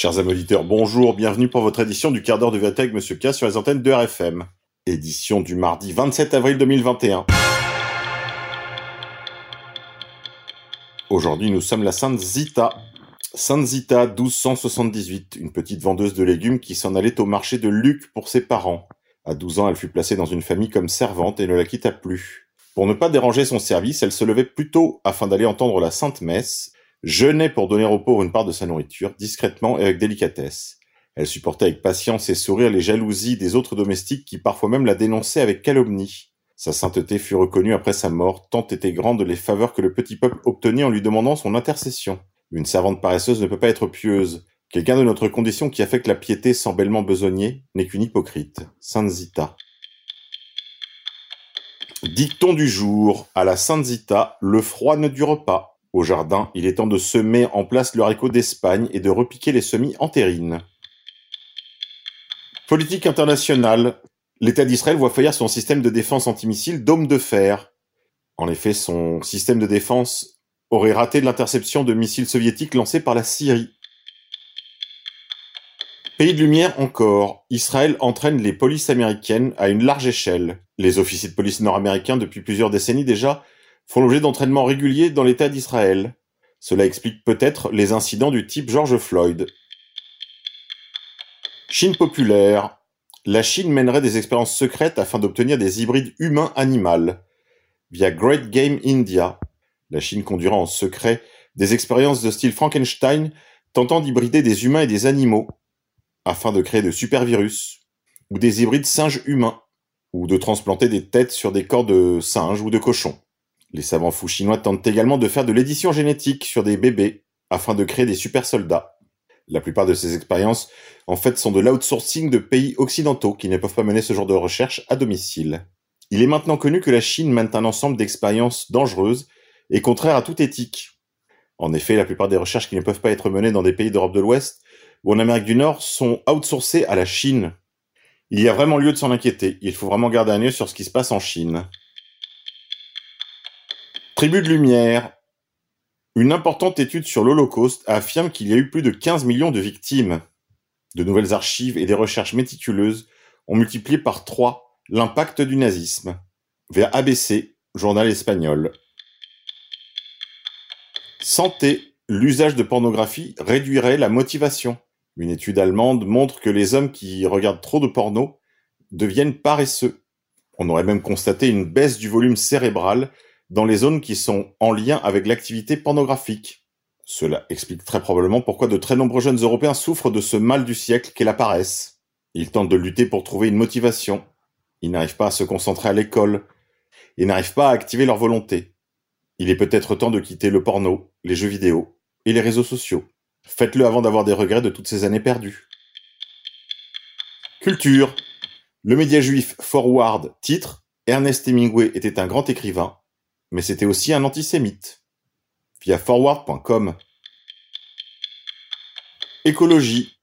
Chers amis auditeurs, bonjour, bienvenue pour votre édition du quart d'heure de vérité Monsieur K sur les antennes de RFM. Édition du mardi 27 avril 2021. Aujourd'hui, nous sommes la Sainte Zita. Sainte Zita, 1278, une petite vendeuse de légumes qui s'en allait au marché de Luc pour ses parents. À 12 ans, elle fut placée dans une famille comme servante et ne la quitta plus. Pour ne pas déranger son service, elle se levait plus tôt afin d'aller entendre la Sainte Messe, jeûnait pour donner aux pauvres une part de sa nourriture, discrètement et avec délicatesse. Elle supportait avec patience et sourire les jalousies des autres domestiques qui parfois même la dénonçaient avec calomnie. Sa sainteté fut reconnue après sa mort, tant étaient grandes les faveurs que le petit peuple obtenait en lui demandant son intercession. Une servante paresseuse ne peut pas être pieuse. Quelqu'un de notre condition qui affecte la piété sans bellement besogner n'est qu'une hypocrite. Sainte Zita. Dicton du jour. À la Sainte Zita, le froid ne dure pas. Au jardin, il est temps de semer en place le haricot d'Espagne et de repiquer les semis entérines. Politique internationale. L'État d'Israël voit faillir son système de défense antimissile Dôme de fer. En effet, son système de défense aurait raté l'interception de missiles soviétiques lancés par la Syrie. Pays de lumière encore, Israël entraîne les polices américaines à une large échelle. Les officiers de police nord-américains, depuis plusieurs décennies déjà, font l'objet d'entraînements réguliers dans l'État d'Israël. Cela explique peut-être les incidents du type George Floyd. Chine populaire. La Chine mènerait des expériences secrètes afin d'obtenir des hybrides humains-animal. Via Great Game India, la Chine conduira en secret des expériences de style Frankenstein tentant d'hybrider des humains et des animaux afin de créer de supervirus ou des hybrides singes-humains ou de transplanter des têtes sur des corps de singes ou de cochons. Les savants fous chinois tentent également de faire de l'édition génétique sur des bébés afin de créer des super soldats. La plupart de ces expériences, en fait, sont de l'outsourcing de pays occidentaux qui ne peuvent pas mener ce genre de recherche à domicile. Il est maintenant connu que la Chine mène un ensemble d'expériences dangereuses et contraires à toute éthique. En effet, la plupart des recherches qui ne peuvent pas être menées dans des pays d'Europe de l'Ouest ou en Amérique du Nord sont outsourcées à la Chine. Il y a vraiment lieu de s'en inquiéter. Il faut vraiment garder un œil sur ce qui se passe en Chine. Tribu de lumière. Une importante étude sur l'Holocauste affirme qu'il y a eu plus de 15 millions de victimes. De nouvelles archives et des recherches méticuleuses ont multiplié par trois l'impact du nazisme. Vers ABC, journal espagnol. Santé. L'usage de pornographie réduirait la motivation. Une étude allemande montre que les hommes qui regardent trop de porno deviennent paresseux. On aurait même constaté une baisse du volume cérébral dans les zones qui sont en lien avec l'activité pornographique. Cela explique très probablement pourquoi de très nombreux jeunes Européens souffrent de ce mal du siècle qu'est la paresse. Ils tentent de lutter pour trouver une motivation. Ils n'arrivent pas à se concentrer à l'école. Ils n'arrivent pas à activer leur volonté. Il est peut-être temps de quitter le porno, les jeux vidéo et les réseaux sociaux. Faites-le avant d'avoir des regrets de toutes ces années perdues. Culture. Le média juif Forward titre Ernest Hemingway était un grand écrivain mais c'était aussi un antisémite. Via forward.com. Écologie.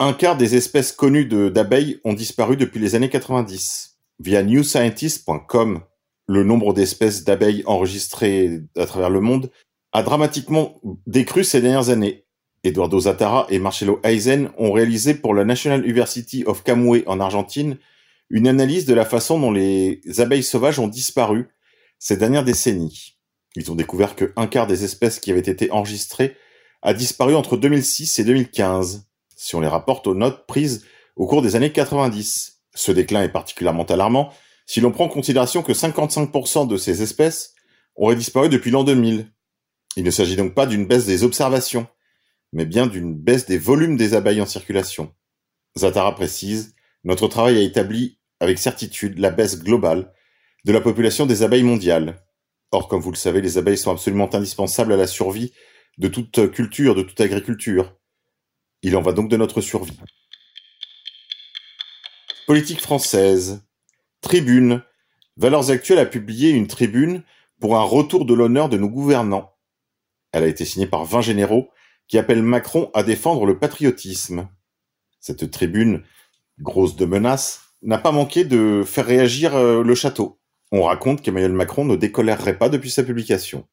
Un quart des espèces connues d'abeilles ont disparu depuis les années 90. Via newscientist.com, le nombre d'espèces d'abeilles enregistrées à travers le monde a dramatiquement décru ces dernières années. Eduardo Zatara et Marcelo Eisen ont réalisé pour la National University of Camue en Argentine une analyse de la façon dont les abeilles sauvages ont disparu ces dernières décennies. Ils ont découvert que un quart des espèces qui avaient été enregistrées a disparu entre 2006 et 2015, si on les rapporte aux notes prises au cours des années 90. Ce déclin est particulièrement alarmant si l'on prend en considération que 55% de ces espèces auraient disparu depuis l'an 2000. Il ne s'agit donc pas d'une baisse des observations, mais bien d'une baisse des volumes des abeilles en circulation. Zatara précise, notre travail a établi avec certitude la baisse globale de la population des abeilles mondiales. Or, comme vous le savez, les abeilles sont absolument indispensables à la survie de toute culture, de toute agriculture. Il en va donc de notre survie. Politique française. Tribune. Valeurs Actuelles a publié une tribune pour un retour de l'honneur de nos gouvernants. Elle a été signée par 20 généraux qui appellent Macron à défendre le patriotisme. Cette tribune, grosse de menaces, n'a pas manqué de faire réagir euh, le château. On raconte qu'Emmanuel Macron ne décolérerait pas depuis sa publication.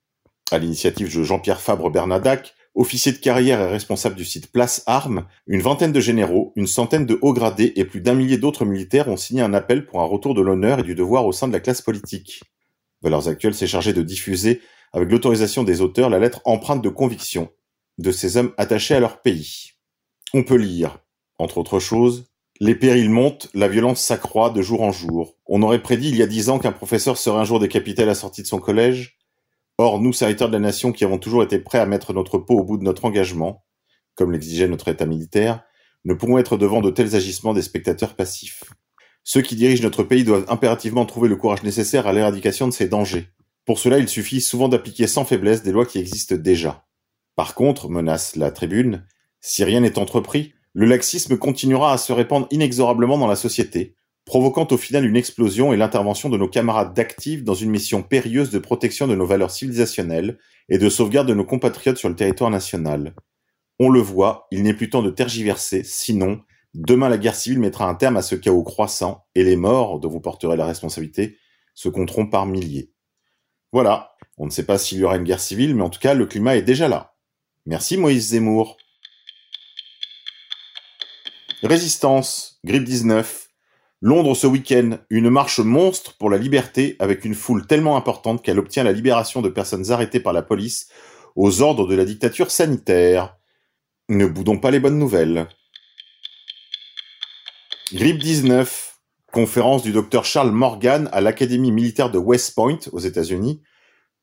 À l'initiative de Jean-Pierre Fabre-Bernadac, officier de carrière et responsable du site Place Armes, une vingtaine de généraux, une centaine de hauts gradés et plus d'un millier d'autres militaires ont signé un appel pour un retour de l'honneur et du devoir au sein de la classe politique. Valeurs Actuelles s'est chargé de diffuser, avec l'autorisation des auteurs, la lettre empreinte de conviction de ces hommes attachés à leur pays. On peut lire, entre autres choses, les périls montent, la violence s'accroît de jour en jour. On aurait prédit il y a dix ans qu'un professeur serait un jour décapité à la sortie de son collège. Or, nous, serviteurs de la nation qui avons toujours été prêts à mettre notre peau au bout de notre engagement, comme l'exigeait notre état militaire, ne pourrons être devant de tels agissements des spectateurs passifs. Ceux qui dirigent notre pays doivent impérativement trouver le courage nécessaire à l'éradication de ces dangers. Pour cela, il suffit souvent d'appliquer sans faiblesse des lois qui existent déjà. Par contre, menace la tribune, si rien n'est entrepris, le laxisme continuera à se répandre inexorablement dans la société, provoquant au final une explosion et l'intervention de nos camarades d'actifs dans une mission périlleuse de protection de nos valeurs civilisationnelles et de sauvegarde de nos compatriotes sur le territoire national. On le voit, il n'est plus temps de tergiverser, sinon, demain la guerre civile mettra un terme à ce chaos croissant et les morts, dont vous porterez la responsabilité, se compteront par milliers. Voilà, on ne sait pas s'il y aura une guerre civile, mais en tout cas, le climat est déjà là. Merci Moïse Zemmour. Résistance, grippe 19. Londres ce week-end, une marche monstre pour la liberté avec une foule tellement importante qu'elle obtient la libération de personnes arrêtées par la police aux ordres de la dictature sanitaire. Ne boudons pas les bonnes nouvelles. Grippe 19. Conférence du docteur Charles Morgan à l'Académie militaire de West Point aux États-Unis.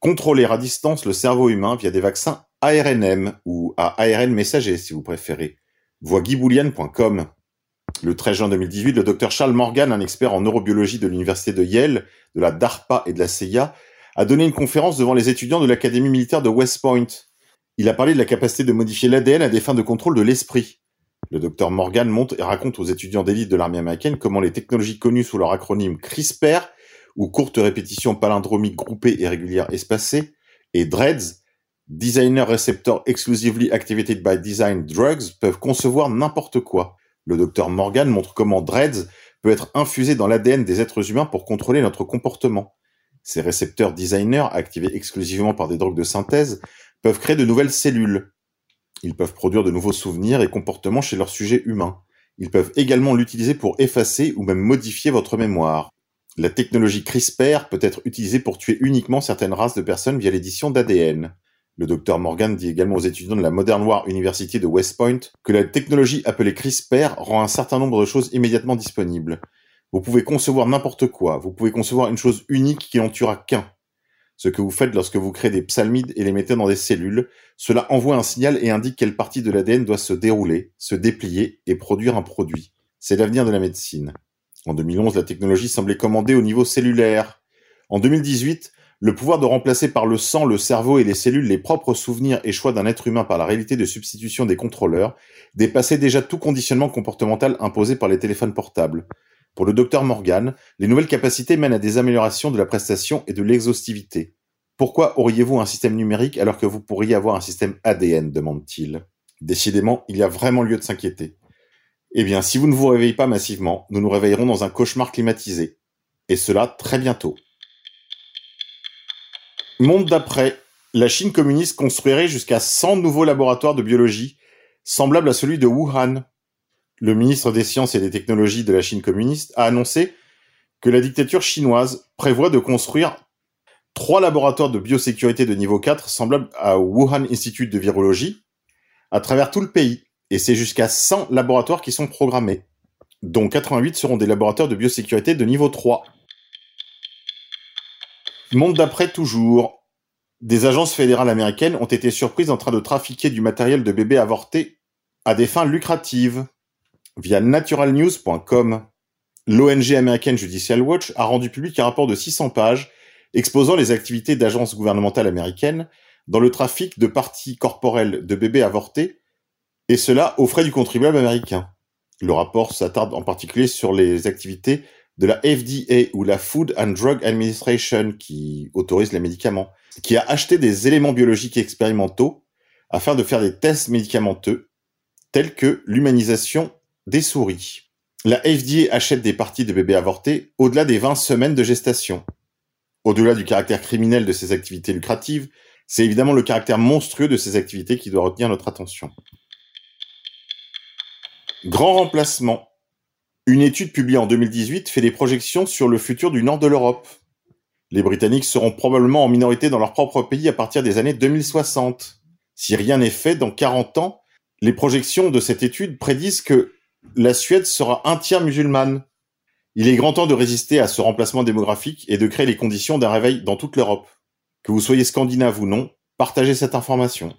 Contrôler à distance le cerveau humain via des vaccins ARNM ou à ARN messager si vous préférez voit. Le 13 juin 2018, le docteur Charles Morgan, un expert en neurobiologie de l'université de Yale, de la DARPA et de la CIA, a donné une conférence devant les étudiants de l'Académie militaire de West Point. Il a parlé de la capacité de modifier l'ADN à des fins de contrôle de l'esprit. Le docteur Morgan monte et raconte aux étudiants d'élite de l'armée américaine comment les technologies connues sous leur acronyme CRISPR, ou courte répétition palindromique groupée et régulière espacée, et DREADS, Designer Receptor Exclusively Activated by Design Drugs peuvent concevoir n'importe quoi. Le docteur Morgan montre comment DREADS peut être infusé dans l'ADN des êtres humains pour contrôler notre comportement. Ces récepteurs designers, activés exclusivement par des drogues de synthèse, peuvent créer de nouvelles cellules. Ils peuvent produire de nouveaux souvenirs et comportements chez leur sujet humain. Ils peuvent également l'utiliser pour effacer ou même modifier votre mémoire. La technologie CRISPR peut être utilisée pour tuer uniquement certaines races de personnes via l'édition d'ADN. Le docteur Morgan dit également aux étudiants de la Modern War University de West Point que la technologie appelée CRISPR rend un certain nombre de choses immédiatement disponibles. Vous pouvez concevoir n'importe quoi, vous pouvez concevoir une chose unique qui n'en tuera qu'un. Ce que vous faites lorsque vous créez des psalmides et les mettez dans des cellules, cela envoie un signal et indique quelle partie de l'ADN doit se dérouler, se déplier et produire un produit. C'est l'avenir de la médecine. En 2011, la technologie semblait commandée au niveau cellulaire. En 2018, le pouvoir de remplacer par le sang, le cerveau et les cellules les propres souvenirs et choix d'un être humain par la réalité de substitution des contrôleurs dépassait déjà tout conditionnement comportemental imposé par les téléphones portables. Pour le docteur Morgan, les nouvelles capacités mènent à des améliorations de la prestation et de l'exhaustivité. Pourquoi auriez-vous un système numérique alors que vous pourriez avoir un système ADN demande-t-il. Décidément, il y a vraiment lieu de s'inquiéter. Eh bien, si vous ne vous réveillez pas massivement, nous nous réveillerons dans un cauchemar climatisé. Et cela très bientôt. Monde d'après, la Chine communiste construirait jusqu'à 100 nouveaux laboratoires de biologie, semblables à celui de Wuhan. Le ministre des Sciences et des Technologies de la Chine communiste a annoncé que la dictature chinoise prévoit de construire trois laboratoires de biosécurité de niveau 4 semblables à Wuhan Institute de virologie à travers tout le pays. Et c'est jusqu'à 100 laboratoires qui sont programmés, dont 88 seront des laboratoires de biosécurité de niveau 3. Monde d'après toujours. Des agences fédérales américaines ont été surprises en train de trafiquer du matériel de bébés avortés à des fins lucratives via naturalnews.com. L'ONG américaine Judicial Watch a rendu public un rapport de 600 pages exposant les activités d'agences gouvernementales américaines dans le trafic de parties corporelles de bébés avortés, et cela aux frais du contribuable américain. Le rapport s'attarde en particulier sur les activités de la FDA ou la Food and Drug Administration qui autorise les médicaments, qui a acheté des éléments biologiques expérimentaux afin de faire des tests médicamenteux tels que l'humanisation des souris. La FDA achète des parties de bébés avortés au-delà des 20 semaines de gestation. Au-delà du caractère criminel de ces activités lucratives, C'est évidemment le caractère monstrueux de ces activités qui doit retenir notre attention. Grand remplacement. Une étude publiée en 2018 fait des projections sur le futur du nord de l'Europe. Les Britanniques seront probablement en minorité dans leur propre pays à partir des années 2060. Si rien n'est fait, dans 40 ans, les projections de cette étude prédisent que la Suède sera un tiers musulmane. Il est grand temps de résister à ce remplacement démographique et de créer les conditions d'un réveil dans toute l'Europe. Que vous soyez scandinave ou non, partagez cette information.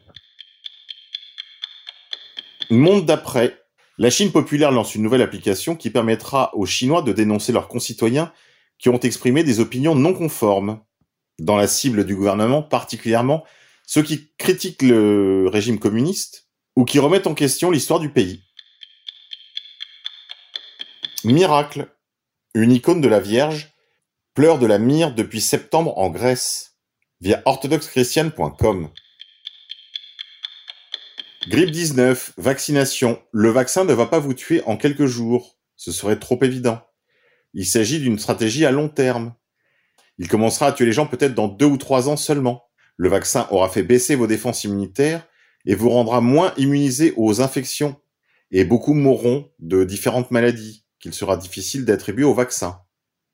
Monde d'après. La Chine populaire lance une nouvelle application qui permettra aux Chinois de dénoncer leurs concitoyens qui ont exprimé des opinions non conformes. Dans la cible du gouvernement, particulièrement ceux qui critiquent le régime communiste ou qui remettent en question l'histoire du pays. Miracle. Une icône de la Vierge pleure de la myrrhe depuis septembre en Grèce via orthodoxechristiane.com. Grippe 19, vaccination. Le vaccin ne va pas vous tuer en quelques jours. Ce serait trop évident. Il s'agit d'une stratégie à long terme. Il commencera à tuer les gens peut-être dans deux ou trois ans seulement. Le vaccin aura fait baisser vos défenses immunitaires et vous rendra moins immunisés aux infections. Et beaucoup mourront de différentes maladies qu'il sera difficile d'attribuer au vaccin.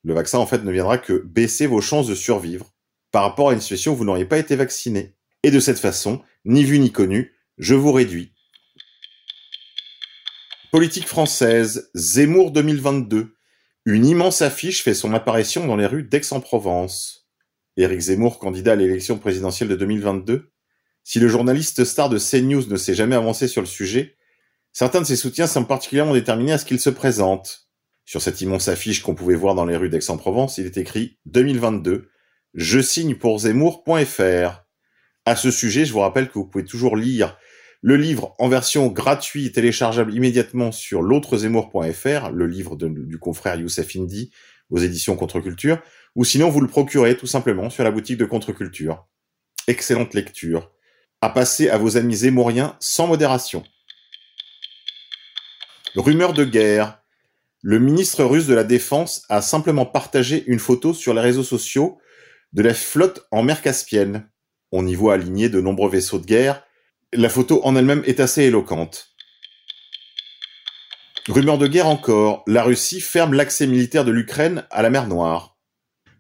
Le vaccin, en fait, ne viendra que baisser vos chances de survivre par rapport à une situation où vous n'auriez pas été vacciné. Et de cette façon, ni vu ni connu, je vous réduis. Politique française, Zemmour 2022. Une immense affiche fait son apparition dans les rues d'Aix-en-Provence. Éric Zemmour, candidat à l'élection présidentielle de 2022. Si le journaliste star de CNews ne s'est jamais avancé sur le sujet, certains de ses soutiens sont particulièrement déterminés à ce qu'il se présente. Sur cette immense affiche qu'on pouvait voir dans les rues d'Aix-en-Provence, il est écrit 2022. Je signe pour Zemmour.fr. À ce sujet, je vous rappelle que vous pouvez toujours lire le livre en version gratuite téléchargeable immédiatement sur l'autrezemmour.fr, le livre du confrère Youssef Indy aux éditions Contre-Culture, ou sinon vous le procurez tout simplement sur la boutique de Contre-Culture. Excellente lecture. À passer à vos amis zémouriens sans modération. Rumeur de guerre. Le ministre russe de la Défense a simplement partagé une photo sur les réseaux sociaux de la flotte en mer Caspienne. On y voit aligner de nombreux vaisseaux de guerre la photo en elle-même est assez éloquente. Rumeur de guerre encore, la Russie ferme l'accès militaire de l'Ukraine à la mer Noire.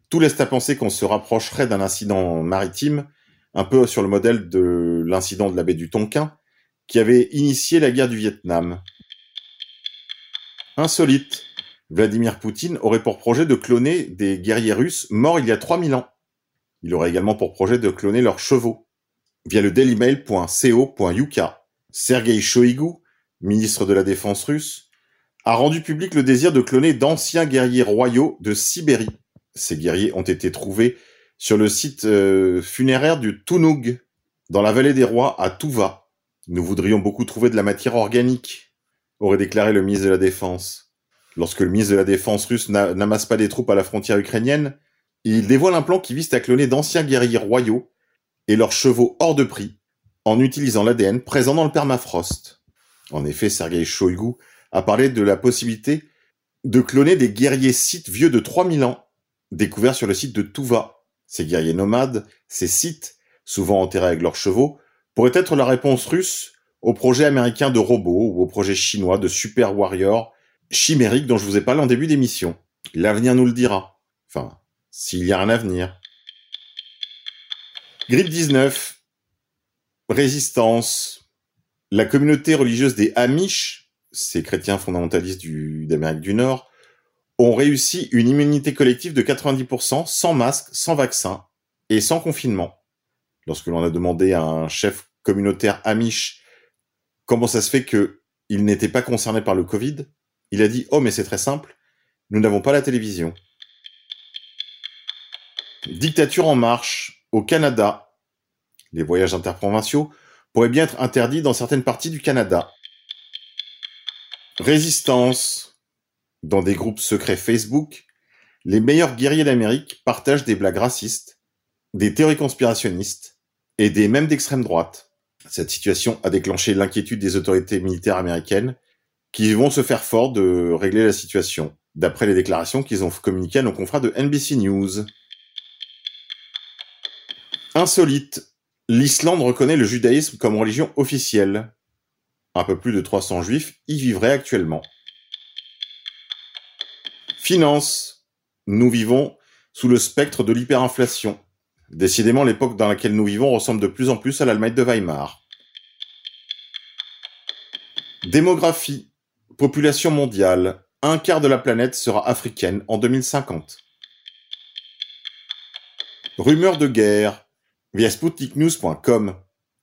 Tout laisse à penser qu'on se rapprocherait d'un incident maritime, un peu sur le modèle de l'incident de la baie du Tonkin, qui avait initié la guerre du Vietnam. Insolite, Vladimir Poutine aurait pour projet de cloner des guerriers russes morts il y a 3000 ans. Il aurait également pour projet de cloner leurs chevaux via le dailymail.co.uk. Sergei Shoigu, ministre de la Défense russe, a rendu public le désir de cloner d'anciens guerriers royaux de Sibérie. Ces guerriers ont été trouvés sur le site euh, funéraire du Tunug, dans la vallée des rois à Tuva. Nous voudrions beaucoup trouver de la matière organique, aurait déclaré le ministre de la Défense. Lorsque le ministre de la Défense russe n'amasse pas des troupes à la frontière ukrainienne, il dévoile un plan qui vise à cloner d'anciens guerriers royaux et leurs chevaux hors de prix en utilisant l'ADN présent dans le permafrost. En effet, Sergei Shoigu a parlé de la possibilité de cloner des guerriers sites vieux de 3000 ans, découverts sur le site de Tuva. Ces guerriers nomades, ces sites, souvent enterrés avec leurs chevaux, pourraient être la réponse russe au projet américain de robots ou au projet chinois de super warrior chimérique dont je vous ai parlé en début d'émission. L'avenir nous le dira. Enfin, s'il y a un avenir. Grippe 19, résistance. La communauté religieuse des Amish, ces chrétiens fondamentalistes d'Amérique du Nord, ont réussi une immunité collective de 90% sans masque, sans vaccin et sans confinement. Lorsque l'on a demandé à un chef communautaire Amish comment ça se fait qu'il n'était pas concerné par le Covid, il a dit Oh, mais c'est très simple, nous n'avons pas la télévision. Dictature en marche au Canada, les voyages interprovinciaux pourraient bien être interdits dans certaines parties du Canada. Résistance. Dans des groupes secrets Facebook, les meilleurs guerriers d'Amérique partagent des blagues racistes, des théories conspirationnistes et des mêmes d'extrême droite. Cette situation a déclenché l'inquiétude des autorités militaires américaines qui vont se faire fort de régler la situation, d'après les déclarations qu'ils ont communiquées à nos confrères de NBC News. Insolite. L'Islande reconnaît le judaïsme comme religion officielle. Un peu plus de 300 juifs y vivraient actuellement. Finance. Nous vivons sous le spectre de l'hyperinflation. Décidément, l'époque dans laquelle nous vivons ressemble de plus en plus à l'Allemagne de Weimar. Démographie. Population mondiale. Un quart de la planète sera africaine en 2050. Rumeur de guerre. Via SputnikNews.com,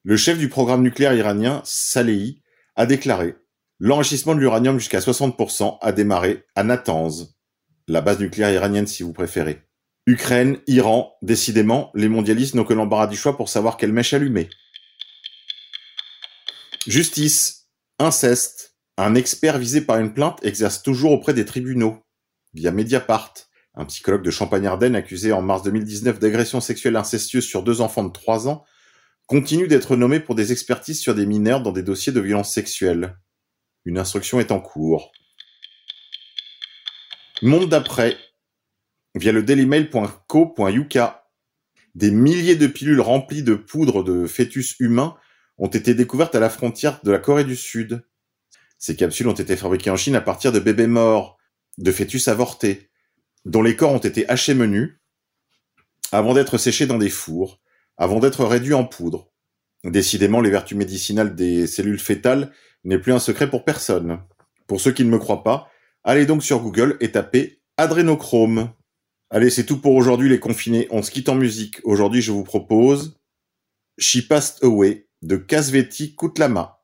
le chef du programme nucléaire iranien, Salehi, a déclaré L'enrichissement de l'uranium jusqu'à 60% a démarré à Natanz, la base nucléaire iranienne si vous préférez. Ukraine, Iran, décidément, les mondialistes n'ont que l'embarras du choix pour savoir quelle mèche allumer. Justice, inceste. Un expert visé par une plainte exerce toujours auprès des tribunaux. Via Mediapart, un psychologue de Champagne-Ardenne accusé en mars 2019 d'agression sexuelle incestueuse sur deux enfants de 3 ans continue d'être nommé pour des expertises sur des mineurs dans des dossiers de violences sexuelles. Une instruction est en cours. Monde d'après, via le dailymail.co.uk. Des milliers de pilules remplies de poudre de fœtus humains ont été découvertes à la frontière de la Corée du Sud. Ces capsules ont été fabriquées en Chine à partir de bébés morts, de fœtus avortés, dont les corps ont été hachés menus, avant d'être séchés dans des fours, avant d'être réduits en poudre. Décidément, les vertus médicinales des cellules fétales n'est plus un secret pour personne. Pour ceux qui ne me croient pas, allez donc sur Google et tapez adrénochrome. Allez, c'est tout pour aujourd'hui les confinés. On se quitte en musique. Aujourd'hui, je vous propose She Passed Away de Kasveti Kutlama.